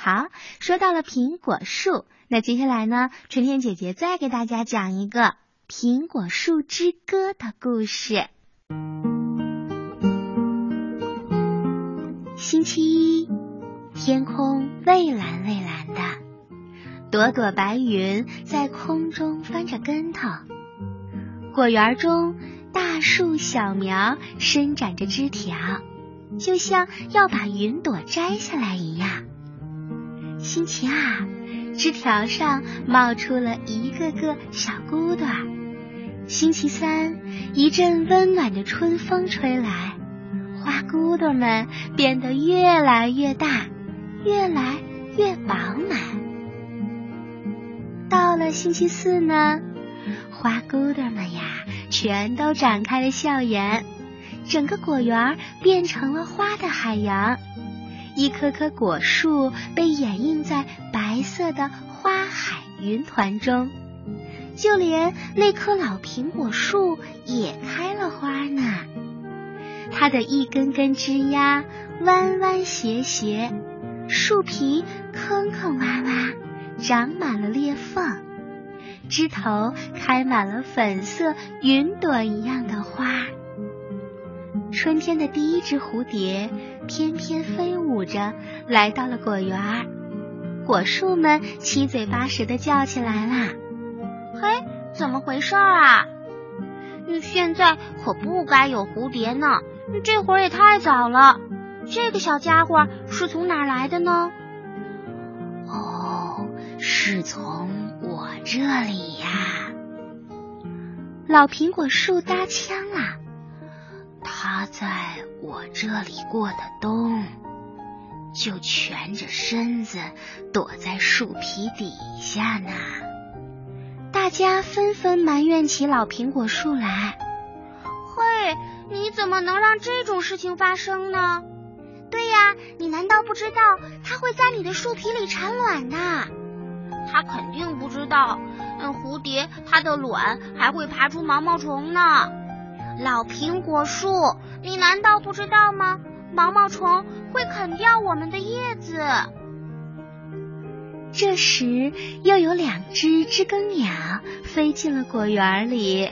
好，说到了苹果树，那接下来呢，春天姐姐再给大家讲一个《苹果树之歌》的故事。星期一，天空蔚蓝蔚蓝的，朵朵白云在空中翻着跟头。果园中，大树小苗伸展着枝条，就像要把云朵摘下来一样。星期二，枝条上冒出了一个个小骨朵。星期三，一阵温暖的春风吹来，花骨朵们变得越来越大，越来越饱满。到了星期四呢，花骨朵们呀，全都展开了笑颜，整个果园变成了花的海洋。一棵棵果树被掩映在白色的花海云团中，就连那棵老苹果树也开了花呢。它的一根根枝丫弯弯斜斜，树皮坑坑洼洼，长满了裂缝，枝头开满了粉色云朵一样的花。春天的第一只蝴蝶翩翩飞舞着来到了果园，果树们七嘴八舌的叫起来啦：“嘿，怎么回事啊？现在可不该有蝴蝶呢，这会儿也太早了。这个小家伙是从哪来的呢？”“哦，是从我这里呀。”老苹果树搭腔了。他在我这里过的冬，就蜷着身子躲在树皮底下呢。大家纷纷埋怨起老苹果树来：“嘿，你怎么能让这种事情发生呢？对呀，你难道不知道它会在你的树皮里产卵的？他肯定不知道，嗯，蝴蝶它的卵还会爬出毛毛虫呢。”老苹果树，你难道不知道吗？毛毛虫会啃掉我们的叶子。这时，又有两只知更鸟飞进了果园里，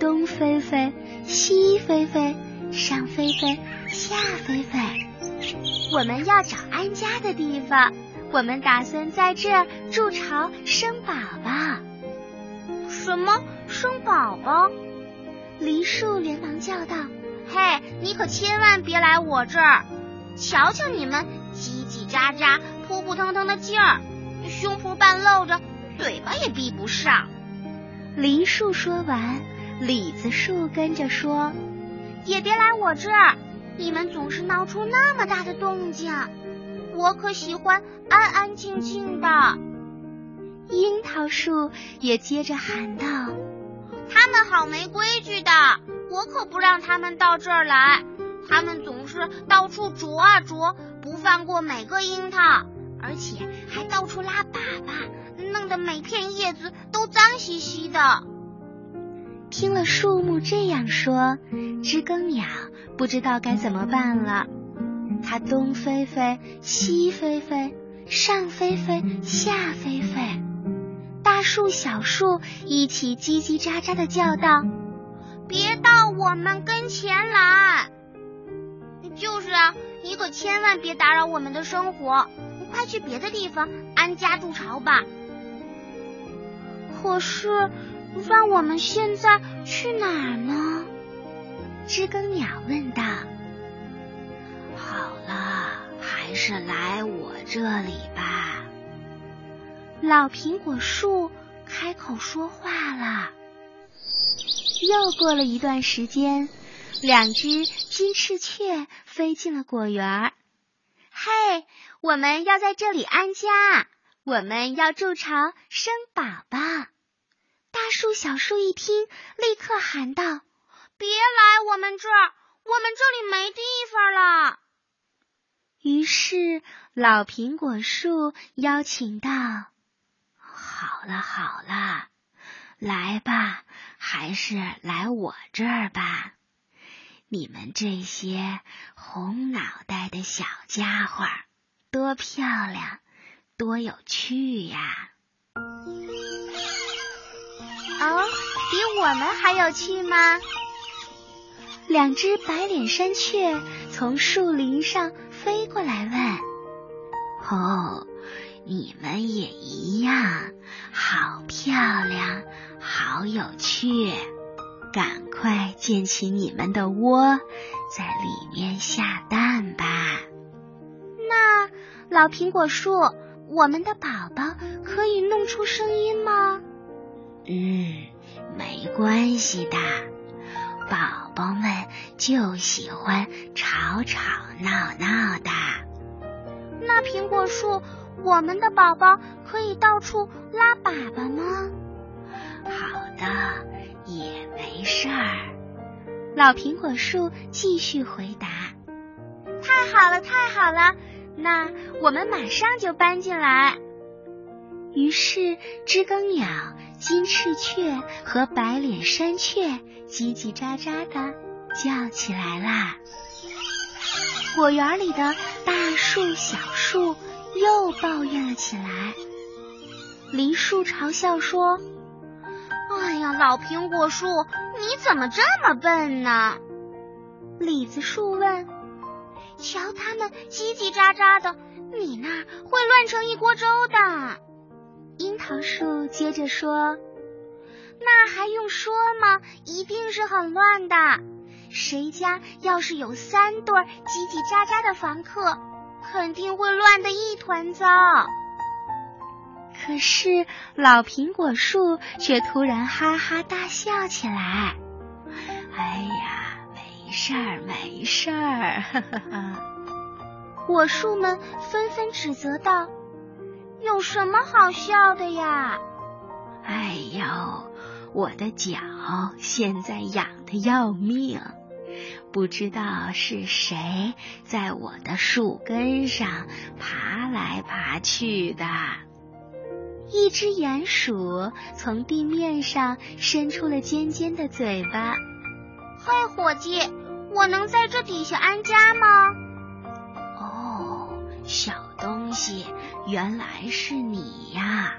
东飞飞，西飞飞，上飞飞，下飞飞。我们要找安家的地方，我们打算在这儿筑巢生宝宝。什么生宝宝？梨树连忙叫道：“嘿，你可千万别来我这儿！瞧瞧你们叽叽喳喳、扑扑腾腾的劲儿，胸脯半露着，嘴巴也闭不上。”梨树说完，李子树跟着说：“也别来我这儿！你们总是闹出那么大的动静，我可喜欢安安静静的。”樱桃树也接着喊道。他们好没规矩的，我可不让他们到这儿来。他们总是到处啄啊啄，不放过每个樱桃，而且还到处拉粑粑，弄得每片叶子都脏兮兮的。听了树木这样说，知更鸟不知道该怎么办了。它东飞飞，西飞飞，上飞飞，下飞飞。大树、小树一起叽叽喳喳的叫道：“别到我们跟前来！”就是啊，你可千万别打扰我们的生活，快去别的地方安家筑巢吧。可是，让我们现在去哪儿呢？知更鸟问道。好了，还是来我这里吧。老苹果树开口说话了。又过了一段时间，两只金翅雀飞进了果园。嘿，我们要在这里安家，我们要筑巢生宝宝。大树、小树一听，立刻喊道：“别来我们这儿，我们这里没地方了。”于是，老苹果树邀请道。好了好了，来吧，还是来我这儿吧。你们这些红脑袋的小家伙，多漂亮，多有趣呀！哦，比我们还有趣吗？两只白脸山雀从树林上飞过来问：“哦，你们也一样，好漂亮，好有趣！赶快建起你们的窝，在里面下蛋吧。”那老苹果树。我们的宝宝可以弄出声音吗？嗯，没关系的，宝宝们就喜欢吵吵闹闹的。那苹果树，我们的宝宝可以到处拉粑粑吗？好的，也没事儿。老苹果树继续回答：“太好了，太好了。”那我们马上就搬进来。于是，知更鸟、金翅雀和白脸山雀叽叽喳喳的叫起来啦。果园里的大树、小树又抱怨了起来。梨树嘲笑说：“哎呀，老苹果树，你怎么这么笨呢？”李子树问。瞧他们叽叽喳喳的，你那儿会乱成一锅粥的。樱桃树接着说：“那还用说吗？一定是很乱的。谁家要是有三对叽叽喳喳的房客，肯定会乱得一团糟。”可是老苹果树却突然哈哈大笑起来。哎呀！没事儿，没事儿，哈哈哈！果树们纷纷指责道：“有什么好笑的呀？”哎呦，我的脚现在痒的要命，不知道是谁在我的树根上爬来爬去的。一只鼹鼠从地面上伸出了尖尖的嘴巴。嘿，伙计，我能在这底下安家吗？哦，小东西，原来是你呀！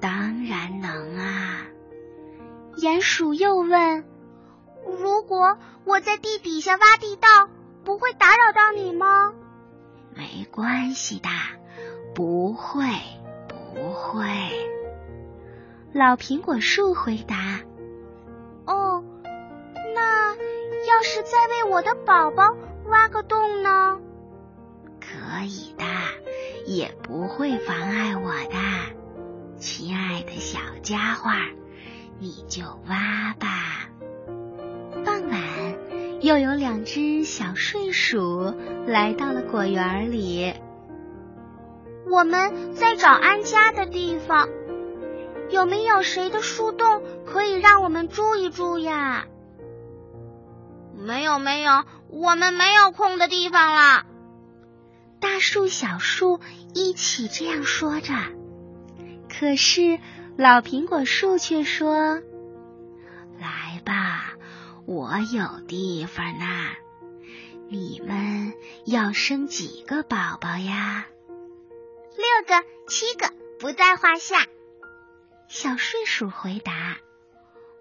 当然能啊。鼹鼠又问：“如果我在地底下挖地道，不会打扰到你吗？”没关系的，不会，不会。老苹果树回答。哦，那要是再为我的宝宝挖个洞呢？可以的，也不会妨碍我的，亲爱的小家伙，你就挖吧。又有两只小睡鼠来到了果园里。我们在找安家的地方，有没有谁的树洞可以让我们住一住呀？没有没有，我们没有空的地方了。大树、小树一起这样说着，可是老苹果树却说：“来吧，我有地方呢。你们要生几个宝宝呀？”六个、七个不在话下。小睡鼠回答：“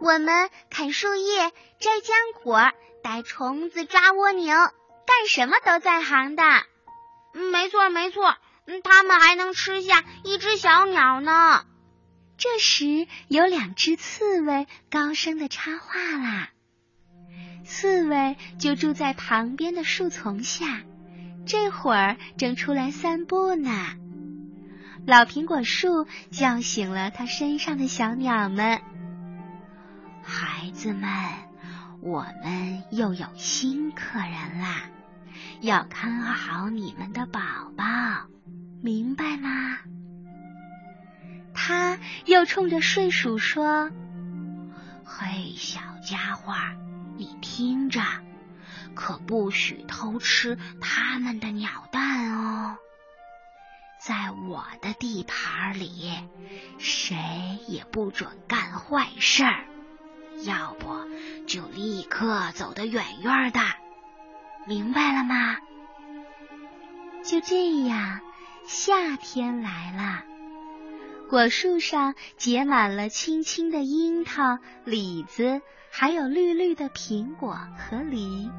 我们砍树叶，摘浆果。”逮虫子，抓蜗牛，干什么都在行的。没错，没错，他们还能吃下一只小鸟呢。这时，有两只刺猬高声的插话啦。刺猬就住在旁边的树丛下，这会儿正出来散步呢。老苹果树叫醒了它身上的小鸟们，孩子们。我们又有新客人啦，要看好你们的宝宝，明白吗？他又冲着睡鼠说：“嘿，小家伙，你听着，可不许偷吃他们的鸟蛋哦！在我的地盘里，谁也不准干坏事儿。”要不就立刻走得远远的，明白了吗？就这样，夏天来了。果树上结满了青青的樱桃、李子，还有绿绿的苹果和梨。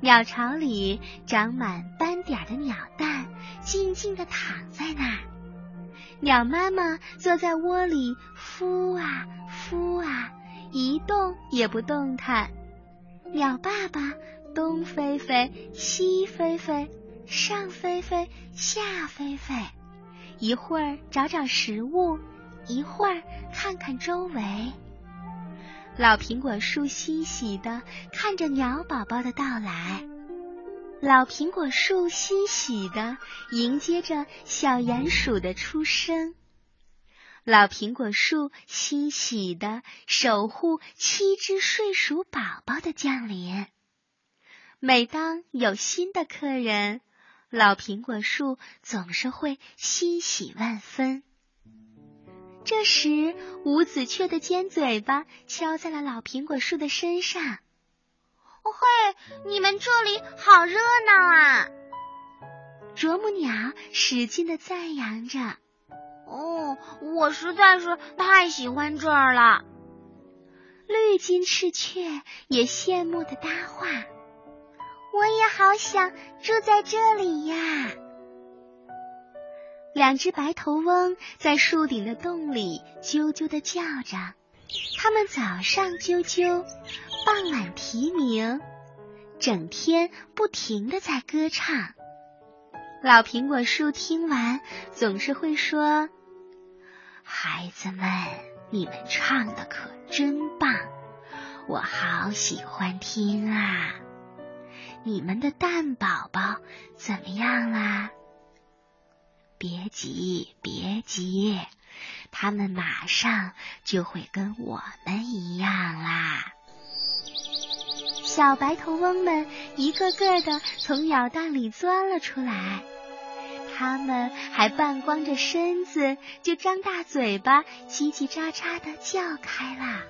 鸟巢里长满斑点的鸟蛋，静静地躺在那儿。鸟妈妈坐在窝里孵啊孵啊，一动也不动弹。鸟爸爸东飞飞，西飞飞，上飞飞，下飞飞。一会儿找找食物，一会儿看看周围。老苹果树欣喜的看着鸟宝宝的到来，老苹果树欣喜的迎接着小鼹鼠的出生，老苹果树欣喜的守护七只睡鼠宝宝的降临。每当有新的客人。老苹果树总是会欣喜万分。这时，五子雀的尖嘴巴敲在了老苹果树的身上。“嘿，你们这里好热闹啊！”啄木鸟使劲的赞扬着。“哦，我实在是太喜欢这儿了。”绿金翅雀也羡慕的搭话。我也好想住在这里呀！两只白头翁在树顶的洞里啾啾的叫着，它们早上啾啾，傍晚啼鸣，整天不停的在歌唱。老苹果树听完总是会说：“孩子们，你们唱的可真棒，我好喜欢听啊！”你们的蛋宝宝怎么样啦？别急，别急，他们马上就会跟我们一样啦。小白头翁们一个个的从鸟蛋里钻了出来，他们还半光着身子，就张大嘴巴，叽叽喳喳的叫开了。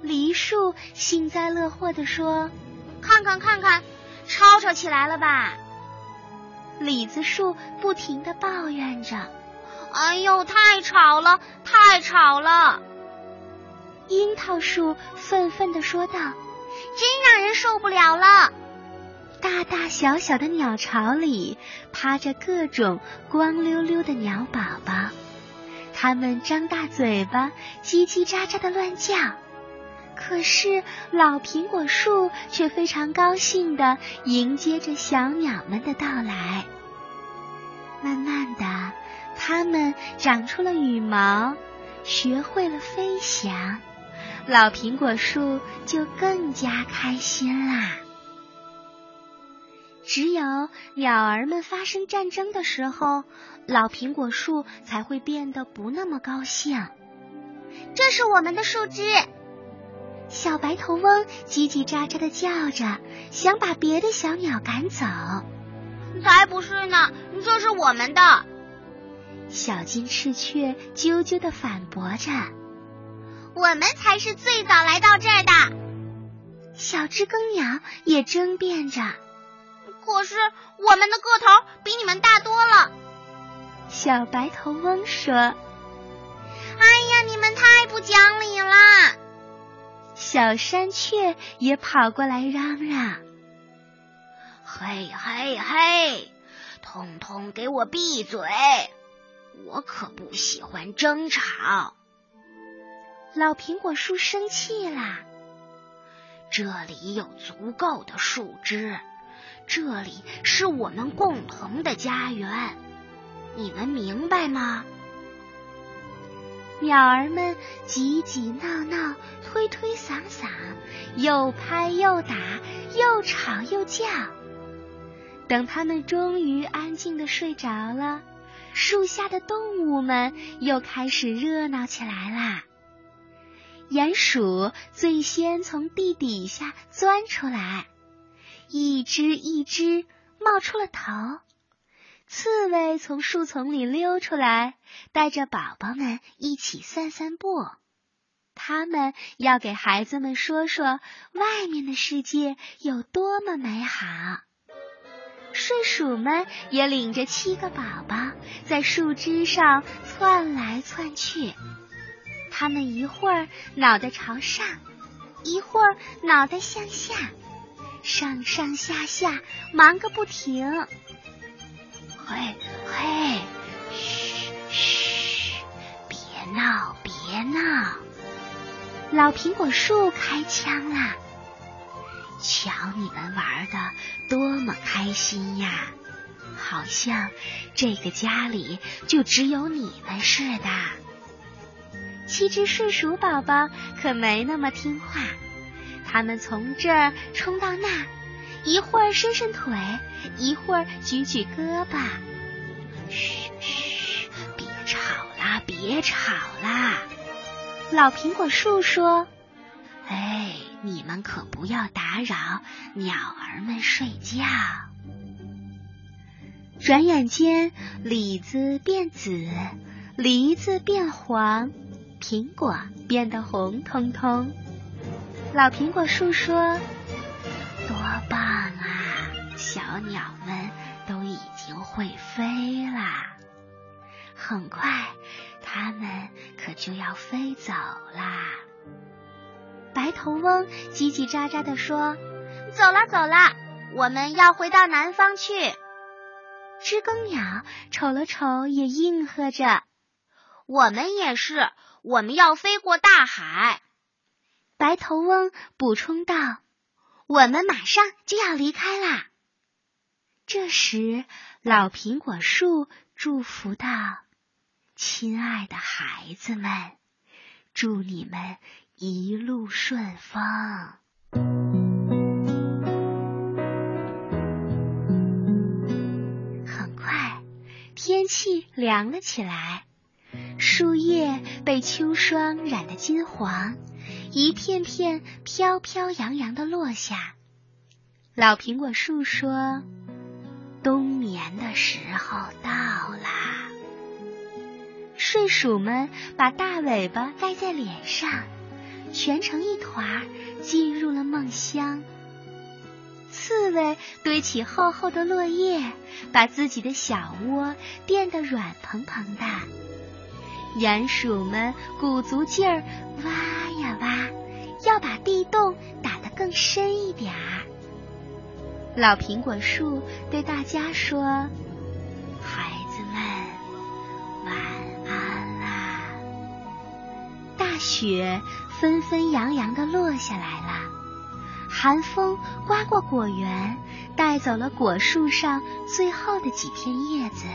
梨树幸灾乐祸的说。看看看看，吵吵起来了吧？李子树不停的抱怨着：“哎呦，太吵了，太吵了！”樱桃树愤愤的说道：“真让人受不了了！”大大小小的鸟巢里趴着各种光溜溜的鸟宝宝，它们张大嘴巴，叽叽喳喳的乱叫。可是老苹果树却非常高兴的迎接着小鸟们的到来。慢慢的，它们长出了羽毛，学会了飞翔，老苹果树就更加开心啦。只有鸟儿们发生战争的时候，老苹果树才会变得不那么高兴。这是我们的树枝。小白头翁叽叽喳喳的叫着，想把别的小鸟赶走。才不是呢，这是我们的。小金翅雀啾啾的反驳着：“我们才是最早来到这儿的。”小知更鸟也争辩着：“可是我们的个头比你们大多了。”小白头翁说：“小山雀也跑过来嚷嚷：“嘿嘿嘿，通通给我闭嘴！我可不喜欢争吵。”老苹果树生气啦：“这里有足够的树枝，这里是我们共同的家园，你们明白吗？”鸟儿们挤挤闹闹，推推搡搡，又拍又打，又吵又叫。等它们终于安静的睡着了，树下的动物们又开始热闹起来啦。鼹鼠最先从地底下钻出来，一只一只冒出了头。刺猬从树丛里溜出来，带着宝宝们一起散散步。他们要给孩子们说说外面的世界有多么美好。睡鼠们也领着七个宝宝在树枝上窜来窜去。他们一会儿脑袋朝上，一会儿脑袋向下，上上下下忙个不停。嘿，嘿，嘘嘘，别闹，别闹！老苹果树开枪啦！瞧你们玩的多么开心呀，好像这个家里就只有你们似的。七只睡鼠宝宝可没那么听话，他们从这儿冲到那，一会儿伸伸腿，一会儿举举胳膊。嘘嘘，别吵啦，别吵啦！老苹果树说：“哎，你们可不要打扰鸟儿们睡觉。”转眼间，李子变紫，梨子变黄。苹果变得红彤彤。老苹果树说：“！小鸟们都已经会飞啦。很快，它们可就要飞走啦。”白头翁叽叽喳喳地说：“走了，走了，我们要回到南方去。”知更鸟瞅了瞅，也应和着：“我们也是。”我们要飞过大海，白头翁补充道：“我们马上就要离开啦。”这时，老苹果树祝福道：“亲爱的孩子们，祝你们一路顺风。”很快，天气凉了起来。树叶被秋霜染得金黄，一片片飘飘扬扬的落下。老苹果树说：“冬眠的时候到啦。”睡鼠们把大尾巴盖在脸上，蜷成一团，进入了梦乡。刺猬堆起厚厚的落叶，把自己的小窝垫得软蓬蓬的。鼹鼠们鼓足劲儿挖呀挖，要把地洞打得更深一点儿。老苹果树对大家说：“孩子们，晚安啦！”大雪纷纷扬扬的落下来了，寒风刮过果园，带走了果树上最后的几片叶子。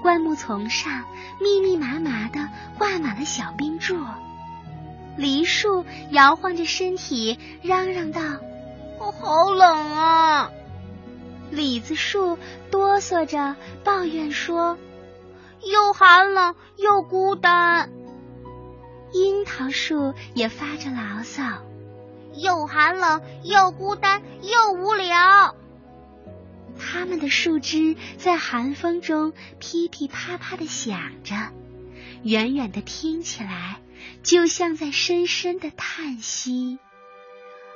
灌木丛上密密麻麻的挂满了小冰柱，梨树摇晃着身体，嚷嚷道：“我好冷啊！”李子树哆嗦着抱怨说：“又寒冷又孤单。”樱桃树也发着牢骚：“又寒冷又孤单又无聊。”它们的树枝在寒风中噼噼啪啪的响着，远远的听起来就像在深深的叹息。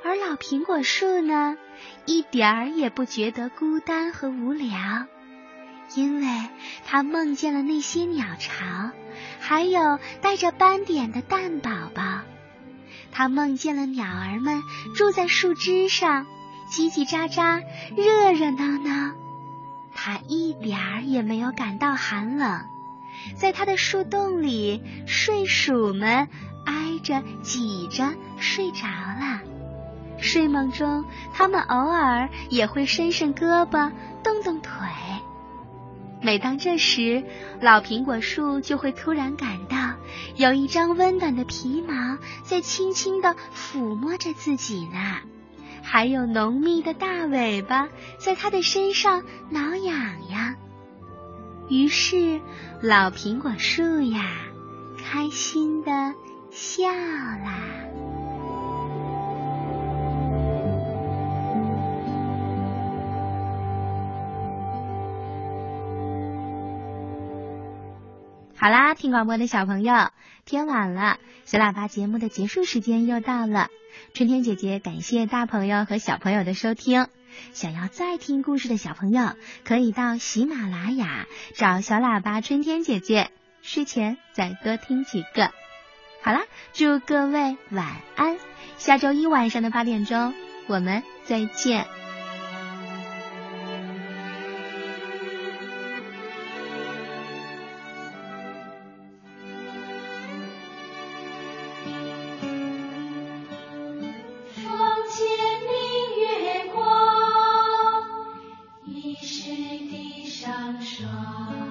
而老苹果树呢，一点儿也不觉得孤单和无聊，因为它梦见了那些鸟巢，还有带着斑点的蛋宝宝。它梦见了鸟儿们住在树枝上。叽叽喳喳，热热闹闹，它一点儿也没有感到寒冷。在它的树洞里，睡鼠们挨着挤着睡着了。睡梦中，它们偶尔也会伸伸胳膊，动动腿。每当这时，老苹果树就会突然感到有一张温暖的皮毛在轻轻的抚摸着自己呢。还有浓密的大尾巴在它的身上挠痒痒，于是老苹果树呀，开心的笑啦。好啦，听广播的小朋友，天晚了，小喇叭节目的结束时间又到了。春天姐姐感谢大朋友和小朋友的收听。想要再听故事的小朋友，可以到喜马拉雅找小喇叭春天姐姐，睡前再多听几个。好啦，祝各位晚安，下周一晚上的八点钟，我们再见。窗